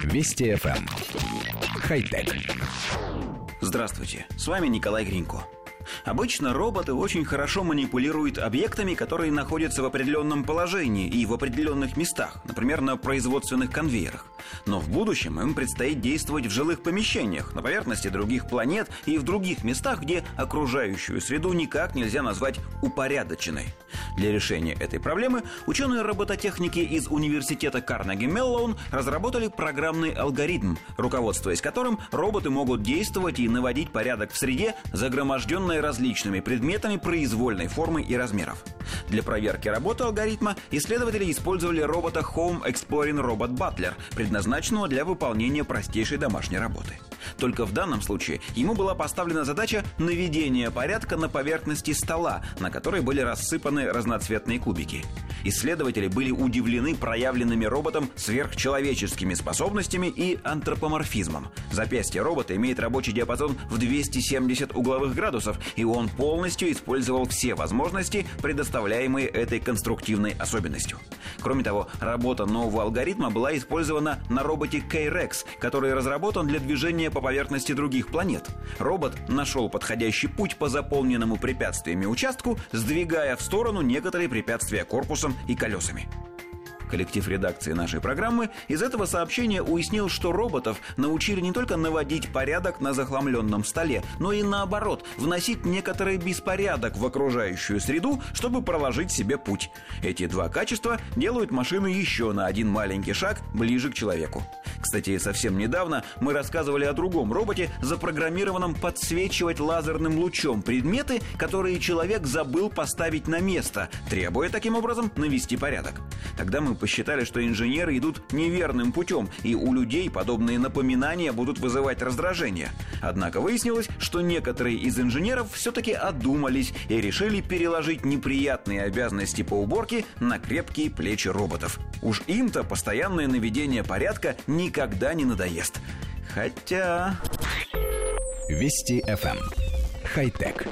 Вести FM. Эм. Хай-тек. Здравствуйте, с вами Николай Гринько. Обычно роботы очень хорошо манипулируют объектами, которые находятся в определенном положении и в определенных местах, например, на производственных конвейерах. Но в будущем им предстоит действовать в жилых помещениях, на поверхности других планет и в других местах, где окружающую среду никак нельзя назвать упорядоченной. Для решения этой проблемы ученые робототехники из университета Карнеги Меллоун разработали программный алгоритм, руководствуясь которым роботы могут действовать и наводить порядок в среде, загроможденной различными предметами произвольной формы и размеров. Для проверки работы алгоритма исследователи использовали робота Home Exploring Robot Butler, предназначенного для выполнения простейшей домашней работы. Только в данном случае ему была поставлена задача наведения порядка на поверхности стола, на которой были рассыпаны разноцветные кубики. Исследователи были удивлены проявленными роботом сверхчеловеческими способностями и антропоморфизмом. Запястье робота имеет рабочий диапазон в 270 угловых градусов, и он полностью использовал все возможности, предоставляемые этой конструктивной особенностью. Кроме того, работа нового алгоритма была использована на роботе K-Rex, который разработан для движения по поверхности других планет. Робот нашел подходящий путь по заполненному препятствиями участку, сдвигая в сторону некоторые препятствия корпусом и колесами. Коллектив редакции нашей программы из этого сообщения уяснил, что роботов научили не только наводить порядок на захламленном столе, но и наоборот, вносить некоторый беспорядок в окружающую среду, чтобы проложить себе путь. Эти два качества делают машину еще на один маленький шаг ближе к человеку. Кстати, совсем недавно мы рассказывали о другом роботе, запрограммированном подсвечивать лазерным лучом предметы, которые человек забыл поставить на место, требуя таким образом навести порядок. Тогда мы посчитали, что инженеры идут неверным путем, и у людей подобные напоминания будут вызывать раздражение. Однако выяснилось, что некоторые из инженеров все-таки одумались и решили переложить неприятные обязанности по уборке на крепкие плечи роботов. Уж им-то постоянное наведение порядка никогда не надоест. Хотя... Вести FM. Эм. Хай-тек.